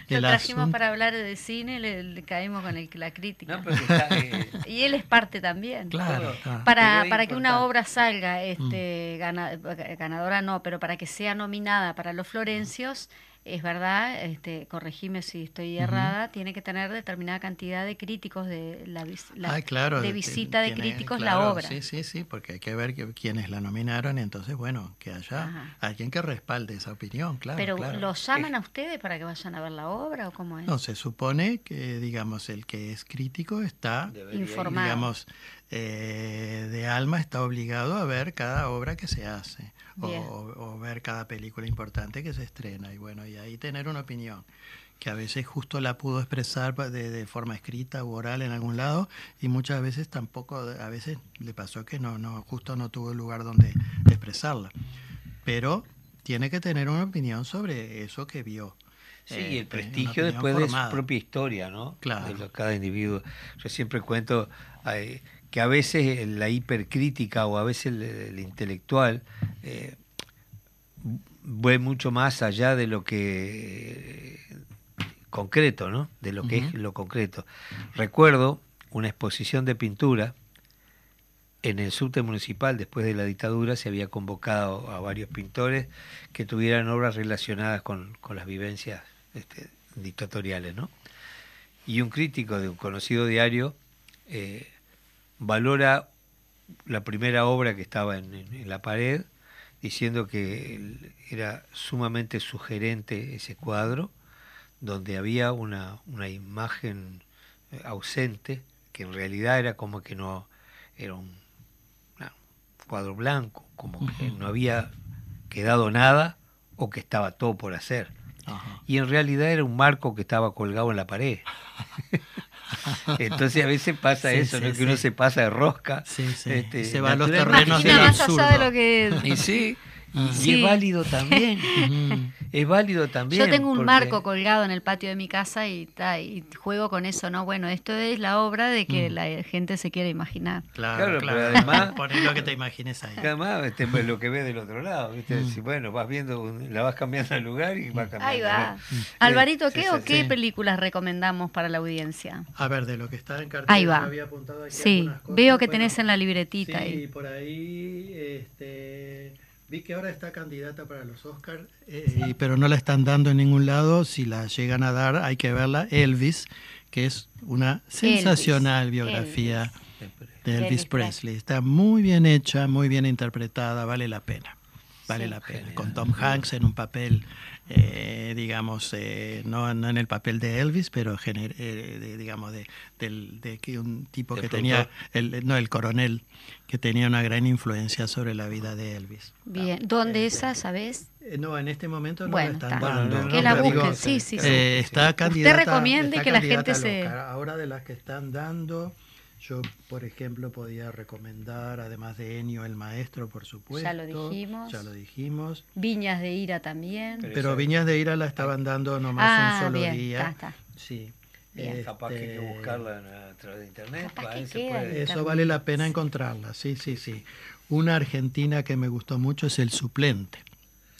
Lo el trajimos asunto... para hablar de cine, le, le caímos con el, la crítica. No, está, eh, Y él es parte también. Claro. Para, para que una obra salga Mm. este, gana- ganadora, no, pero para que sea nominada para los Florencios, es verdad, este, corregime si estoy errada, tiene que tener determinada cantidad de críticos de la, vis- la- claro, de visita de tiene- críticos claro, la obra. Sí, sí, sí, porque hay que ver que- quiénes la nominaron y entonces, bueno, que haya Ajá. alguien que respalde esa opinión, claro. pero claro. ¿los llaman a ustedes para que vayan a ver la obra o cómo es? No, se supone que, digamos, el que es crítico está, debería. Informado. digamos, eh, de alma está obligado a ver cada obra que se hace o, o ver cada película importante que se estrena y bueno, y ahí tener una opinión que a veces justo la pudo expresar de, de forma escrita u oral en algún lado y muchas veces tampoco, a veces le pasó que no, no justo no tuvo lugar donde expresarla. Pero tiene que tener una opinión sobre eso que vio. Sí, Eh, y el una prestigio después de formada. su propia historia, ¿no? Claro. De lo- cada individuo. Yo siempre cuento eh, que a veces la hipercrítica o a veces el, el intelectual eh, ve mucho más allá de lo que eh, concreto, ¿no? De lo que es lo concreto. Recuerdo una exposición de pintura en el subte municipal, después de la dictadura, se había convocado a varios pintores que tuvieran obras relacionadas con, con las vivencias este, dictatoriales, ¿no? Y un crítico de un conocido diario eh, valora la primera obra que estaba en, en- en la pared, diciendo que era sumamente sugerente ese cuadro, donde había una, una imagen eh, ausente, que en realidad era como que no era un cuadro blanco, como que no había quedado nada o que estaba todo por hacer. Y en realidad era un marco que estaba colgado en la pared. Entonces a veces pasa Sí, eso, sí, ¿no? que uno se pasa de rosca. Sí, sí. este, Se va a los terrenos del más allá de lo que... Y sí, Y Sí. es válido también. Mm. es válido también. Yo tengo un porque- marco colgado en el patio de mi casa y, ta, y juego con eso, ¿no? Bueno, esto es la obra de que Mm. la gente se quiere imaginar. Claro, Claro, claro. pero además- Poné lo que te imagines ahí. Además, este, pues, lo que ves del otro lado, ¿viste? Mm. Si, bueno, vas viendo, la vas cambiando de lugar y vas cambiando. Ahí va. ¿no? Alvarito, ¿qué sí, o sí. qué sí. películas recomendamos para la audiencia? A ver, de lo que está en cartel, Ahí va. yo había apuntado aquí Sí, cosas. veo que Bueno, tenés en la libretita Sí, ahí. por ahí este, vi que ahora está candidata para los Oscars, eh, pero no la están dando en ningún lado. Si la llegan a dar, hay que verla. Elvis, que es una sensacional biografía de Elvis, Elvis Presley. Está muy bien hecha, muy bien interpretada, vale la pena. Vale Sí. la pena. Con Tom Hanks en un papel, eh, digamos, eh, no, no en el papel de Elvis, pero gener- eh, de- digamos, de, del- de que un tipo que tenía, el, no, el coronel, que tenía una gran influencia sobre la vida de Elvis. Bien, ¿dónde esa, sabes? Eh, no, en este momento no Bueno, la están está. dando. Bueno, Que no, la busquen, digo, sí, sí, sí. Eh, está candidata, recomiende está que la gente se-. Ahora de las que están dando, yo, por ejemplo, podía recomendar, además de Ennio el Maestro, por supuesto. Ya lo dijimos. Ya lo dijimos. Viñas de Ira también. Pero Viñas de Ira la estaban dando nomás Ah, un solo bien, día. está, está. Sí. Bien. Capaz que hay que Este, buscarla en- a través de internet. Capaz ahí que se queda. puede- Eso vale la pena encontrarla, sí, sí, sí. Una argentina que me gustó mucho es El Suplente.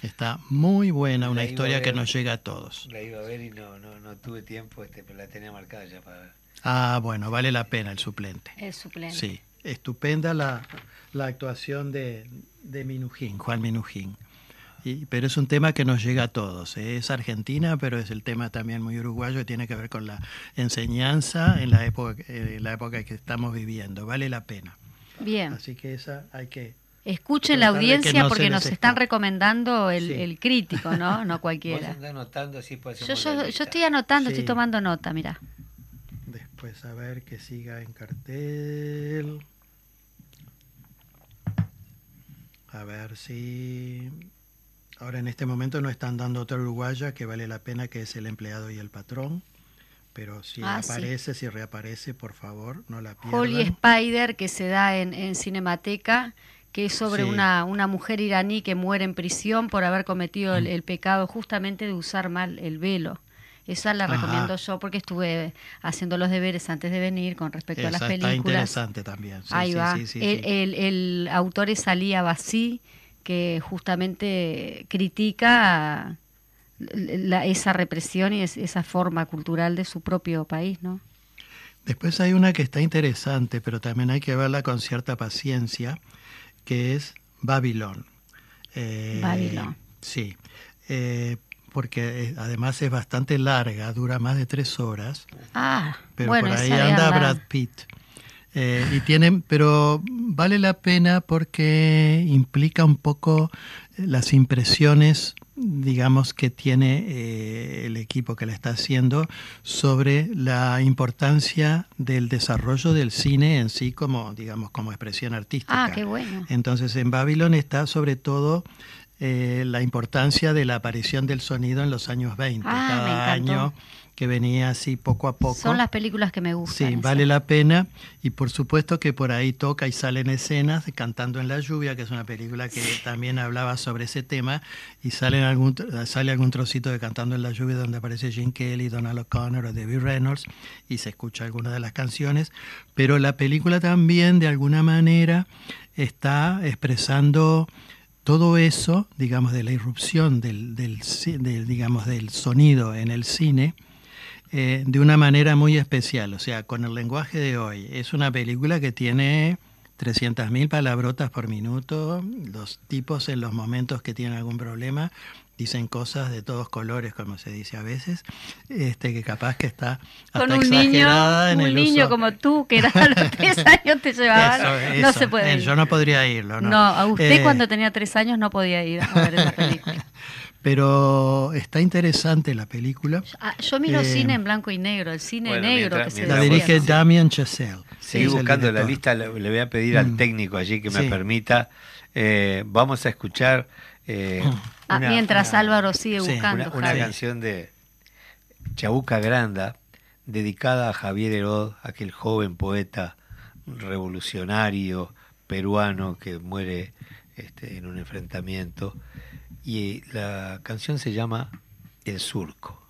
Está muy buena, una historia que nos llega a todos. La iba a ver y no, no, no tuve tiempo, este, pero la tenía marcada ya para ver. Ah, bueno, vale la pena El Suplente. El suplente. Sí, estupenda la, la actuación de, de Minujín, Juan Minujín. Y, pero es un tema que nos llega a todos. ¿eh? Es argentina, pero es el tema también muy uruguayo y tiene que ver con la enseñanza en la época, eh, la época que estamos viviendo. Vale la pena. Bien. Así que esa hay que... Escuchen la audiencia no porque nos están recomendando el, Sí. el crítico, ¿no? No cualquiera. anotando así Yo, yo, yo estoy anotando, Sí. estoy tomando nota, mira. Después a ver que siga en cartel. A ver si... Ahora en este momento no están dando otra uruguaya que vale la pena, que es el empleado y el patrón. Pero si Ah, sí. aparece, si reaparece, por favor, no la pierdan. Holly Spider, que se da en, en Cinemateca, que es sobre Sí. una, una mujer iraní que muere en prisión por haber cometido el, el pecado justamente de usar mal el velo. Esa la Ajá. recomiendo yo porque estuve haciendo los deberes antes de venir con respecto a las Esa está películas. interesante también. Sí, Ahí sí, va. sí, sí, el, el- el autor es Ali Abbasi, que justamente critica la- esa represión y es- esa forma cultural de su propio país, ¿no? Después hay una que está interesante, pero también hay que verla con cierta paciencia, que es Babilón. Eh, Babilón. Sí, eh, porque eh, además es bastante larga, dura más de tres horas, Ah, pero bueno, por ahí anda. Brad Pitt. Eh, y tienen, pero vale la pena porque implica un poco eh, las impresiones, digamos, que tiene eh, el equipo que la está haciendo sobre la importancia del desarrollo del cine en sí como, digamos, como expresión artística. Ah, qué bueno. Entonces en Babylon está sobre todo eh, la importancia de la aparición del sonido en los años 20, Ah, cada año que venía así poco a poco. Son las películas que me gustan. Sí, vale la pena. Y por supuesto que por ahí toca y salen escenas de Cantando en la lluvia, que es una película que también hablaba sobre ese tema. Y salen algún, sale algún trocito de Cantando en la lluvia donde aparece Gene Kelly, Donald O'Connor o Debbie Reynolds y se escucha alguna de las canciones, pero la película también de alguna manera está expresando todo eso, digamos, de la irrupción del, del, digamos, del sonido en el cine, eh, de una manera muy especial, o sea, con el lenguaje de hoy. Es una película que tiene 300.000 palabrotas por minuto, los tipos en los momentos que tienen algún problema dicen cosas de todos colores, como se dice a veces, este que capaz que está hasta Con un niño, en un el niño uso. como tú, que era a los tres años te llevaban, Eso, no eso. se puede Eh, ir. Yo no podría irlo, ¿no? No, a usted Eh, cuando tenía tres años no podía ir a ver esa película. Pero está interesante la película. Ah, yo miro Eh, cine en blanco y negro, el cine Bueno, negro mientras- que se La dirige ¿no? Damien Chazelle. El buscando la lista, le, voy a pedir al Mm. técnico allí que me Sí. permita. eh, vamos a escuchar eh, Ah, una- mientras una- Álvaro sigue sí, buscando. una, una canción de Chabuca Granda dedicada a Javier Herod, aquel joven poeta revolucionario peruano que muere este, en un enfrentamiento. Y la canción se llama El Surco.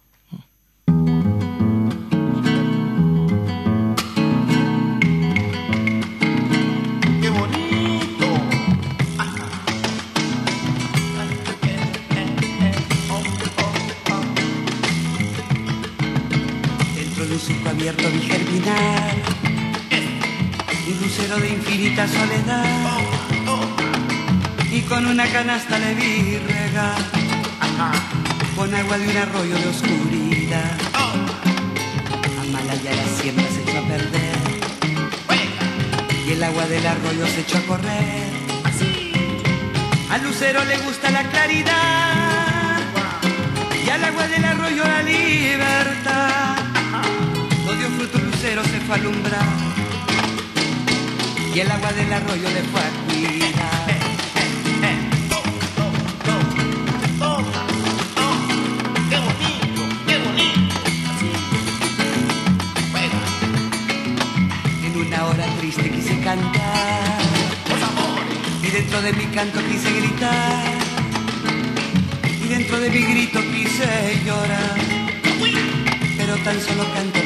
De un surco abierto vi germinar un lucero de infinita soledad y con una canasta le vi regar con agua de un arroyo de oscuridad. Amalaya la siembra se echó a perder y el agua del arroyo se echó a correr. Al lucero le gusta la claridad y al agua del arroyo la libertad. No dio fruto lucero, se fue a alumbrar. Y el agua del arroyo le fue a cuidar. En una hora triste quise cantar. Y dentro de mi canto quise gritar. Y dentro de mi grito quise llorar, pero tan solo canto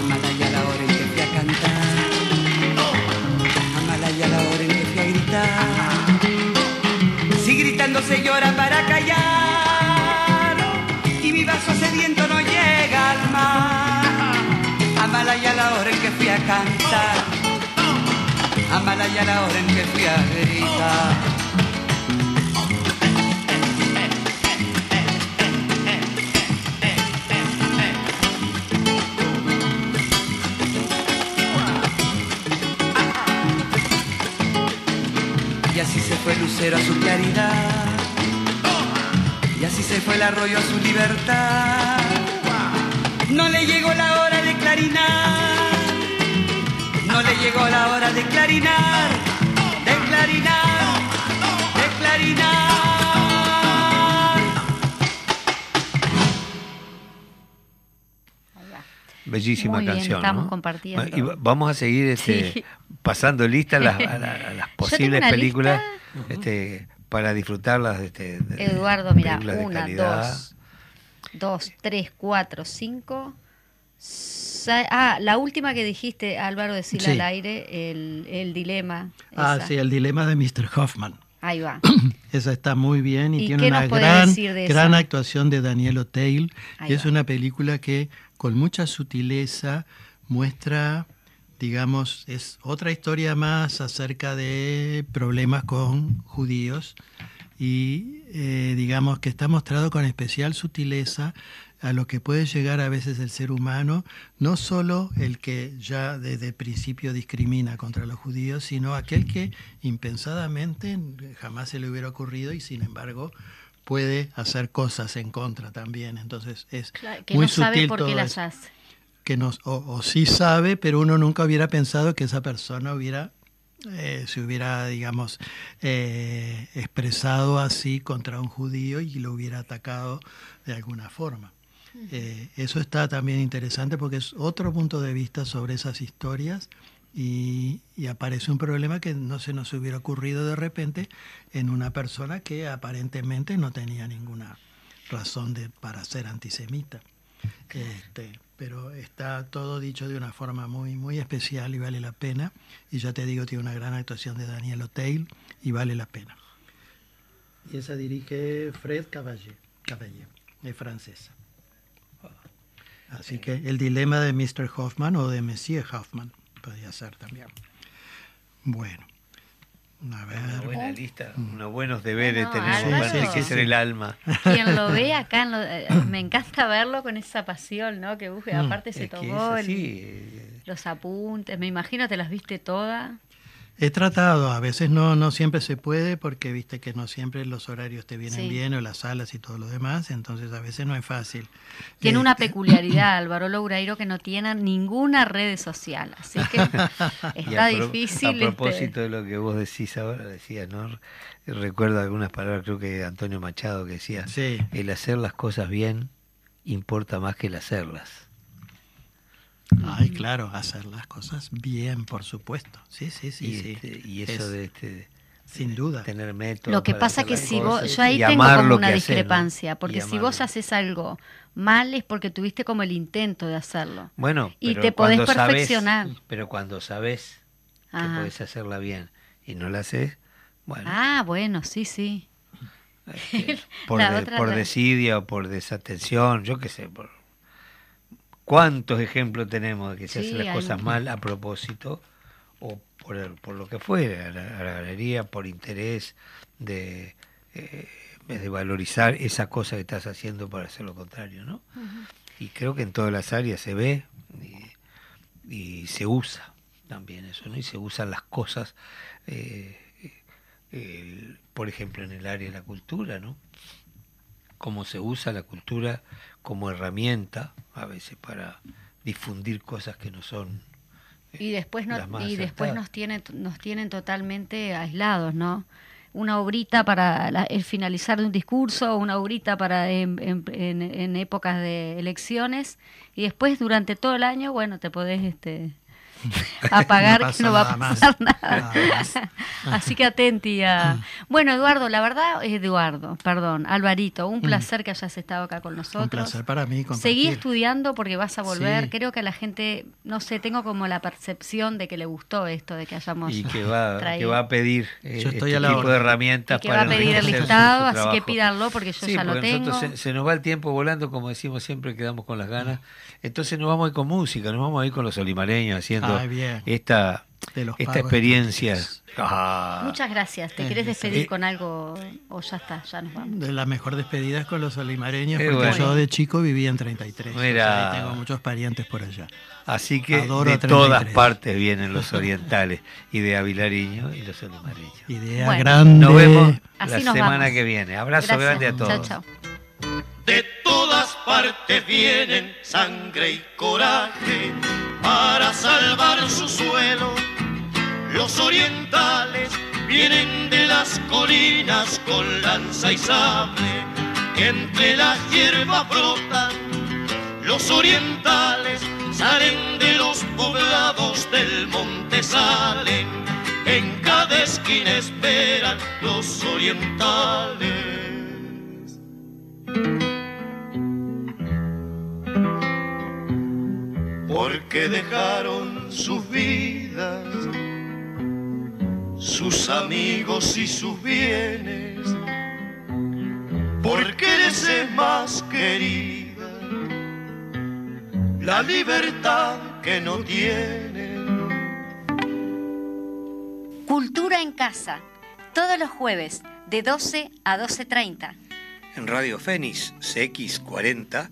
Amalaya la hora en que fui a cantar, Amalaya la hora en que fui a gritar. Si gritando se llora para callar y mi vaso sediento no llega al mar. Amalaya la hora en que fui a cantar, Amalaya la hora en que fui a gritar. Lucero a su claridad. Y así se fue el arroyo a su libertad. No le llegó la hora de clarinar. No le llegó la hora de clarinar. De clarinar. De clarinar. Bellísima Muy bien, canción. estamos ¿no? compartiendo. Y va- vamos a seguir este, Sí. pasando lista las, a la- a las tengo posibles una películas lista. Este, para disfrutarlas. Este, de- Eduardo, mira, una, calidad. dos, dos, tres, cuatro, cinco. Ah, la última que dijiste, Álvaro, decirle Sí. al aire, el, el dilema. Ah, esa. sí, el dilema de Mr. Hoffman. Ahí va. Esa está muy bien y, ¿Y tiene una gran, decir gran actuación de Daniel O'Teil. Es va. una película que con mucha sutileza muestra, digamos, es otra historia más acerca de problemas con judíos y eh, digamos que está mostrado con especial sutileza a lo que puede llegar a veces el ser humano, no solo el que ya desde principio discrimina contra los judíos, sino aquel que impensadamente jamás se le hubiera ocurrido y sin embargo puede hacer cosas en contra también. Entonces es Claro, que muy no sabe sutil por todo qué las hace. Que o, o sí sabe, pero uno nunca hubiera pensado que esa persona hubiera eh, se hubiera, digamos, eh, expresado así contra un judío y lo hubiera atacado de alguna forma. Eh, eso está también interesante porque es otro punto de vista sobre esas historias y, y aparece un problema que no se nos hubiera ocurrido de repente en una persona que aparentemente no tenía ninguna razón de, para ser antisemita. Este, pero está todo dicho de una forma muy, muy especial y vale la pena. Y ya te digo, tiene una gran actuación de Daniel O'Teil y vale la pena. Y esa dirige Fred Caballé, Caballé es francesa. Así que el dilema de Mr. Hoffman o de Monsieur Hoffman podría ser también. Bueno, a Una buena lista, unos buenos deberes No, tenemos para enriquecer el alma. Quien lo ve acá, en lo- eh, me encanta verlo con esa pasión, ¿no? Que busque. Mm, Aparte se Es que es tomó el- los apuntes. Me imagino te las viste todas. He tratado, a veces no, no siempre se puede porque viste que no siempre los horarios te vienen Sí. bien o las salas y todo lo demás, entonces a veces no es fácil. Tiene Eh, una peculiaridad, Álvaro Loureiro, que no tiene ninguna red social. Así que Y está a difícil. A este, propósito de lo que vos decís ahora, decías, ¿no? Recuerdo algunas palabras, creo que Antonio Machado, que decía, Sí. el hacer las cosas bien importa más que el hacerlas. Ay, claro, hacer las cosas bien, por supuesto. Sí, sí, sí, y, sí. este, y eso Es- de este, sin duda. tener método. Lo que pasa hacer que si vos, yo ahí tengo como una que haces, ¿no? discrepancia, porque si vos haces algo mal es porque tuviste como el intento de hacerlo. Bueno, y pero te podés cuando sabes- perfeccionar. pero cuando sabes que Ajá. podés hacerla bien y no la haces, bueno, Ah, bueno, sí, sí. este, por, de- por desidia o por desatención, yo qué sé, por cuántos ejemplos tenemos de que se Sí, hacen las cosas mal a propósito o por, el- por lo que fuera, a la, a la galería, por interés de, eh, de valorizar esa cosa que estás haciendo para hacer lo contrario, ¿no? Y creo que en todas las áreas se ve y, y se usa también eso, ¿no? Y se usan las cosas, eh, el- por ejemplo, en el área de la cultura, ¿no? Cómo se usa la cultura como herramienta, a veces para difundir cosas que no son. eh, Y después, no, y después nos, tienen, nos tienen totalmente aislados, ¿no? Una obrita para la- el finalizar de un discurso, una obrita para en- en épocas de elecciones, y después durante todo el año, bueno, te podés este, apagar No que no va a más. pasar nada. Nada más. Así que atenti a... Bueno, Eduardo, la verdad, Eduardo, perdón, Alvarito, un placer que hayas estado acá con nosotros. Mm. Un placer para mí compartir. Seguí estudiando porque vas a volver. Sí. Creo que a la gente, no sé, tengo como la percepción de que le gustó esto, de que hayamos Y que va, que va a pedir eh, Yo estoy este a la tipo de herramientas Y que va para a pedir el listado, así que pídanlo porque yo Sí, ya lo tengo. nosotros se, se nos va el tiempo volando, como decimos siempre, quedamos con las ganas. Entonces nos vamos a ir con música, nos vamos a ir con los olimareños haciendo Esta, esta experiencia. Ah, Muchas gracias. ¿Te Eh, querés despedir Eh, con algo o ya está? Ya nos vamos. De la mejor despedida es con los olimareños, Eh, porque bueno. yo de chico vivía en 33. o Mira. sea, y tengo muchos parientes por allá. Así que Adoro de a 33. todas partes vienen los orientales y de Avilariño y los olimareños. Idea Bueno. grande. Nos vemos Así la nos semana vamos. que viene. Abrazo Gracias. grande a todos. Chao, chao. De todas partes vienen sangre y coraje para salvar su suelo. Los orientales vienen de las colinas con lanza y sable, entre la hierba brotan. Los orientales salen de los poblados del monte, salen. En cada esquina esperan los orientales. Porque dejaron sus vidas, sus amigos y sus bienes, porque eres el más querida, la libertad que no tiene. Cultura en casa. Todos los jueves de 12 a 12.30. En Radio Fénix CX40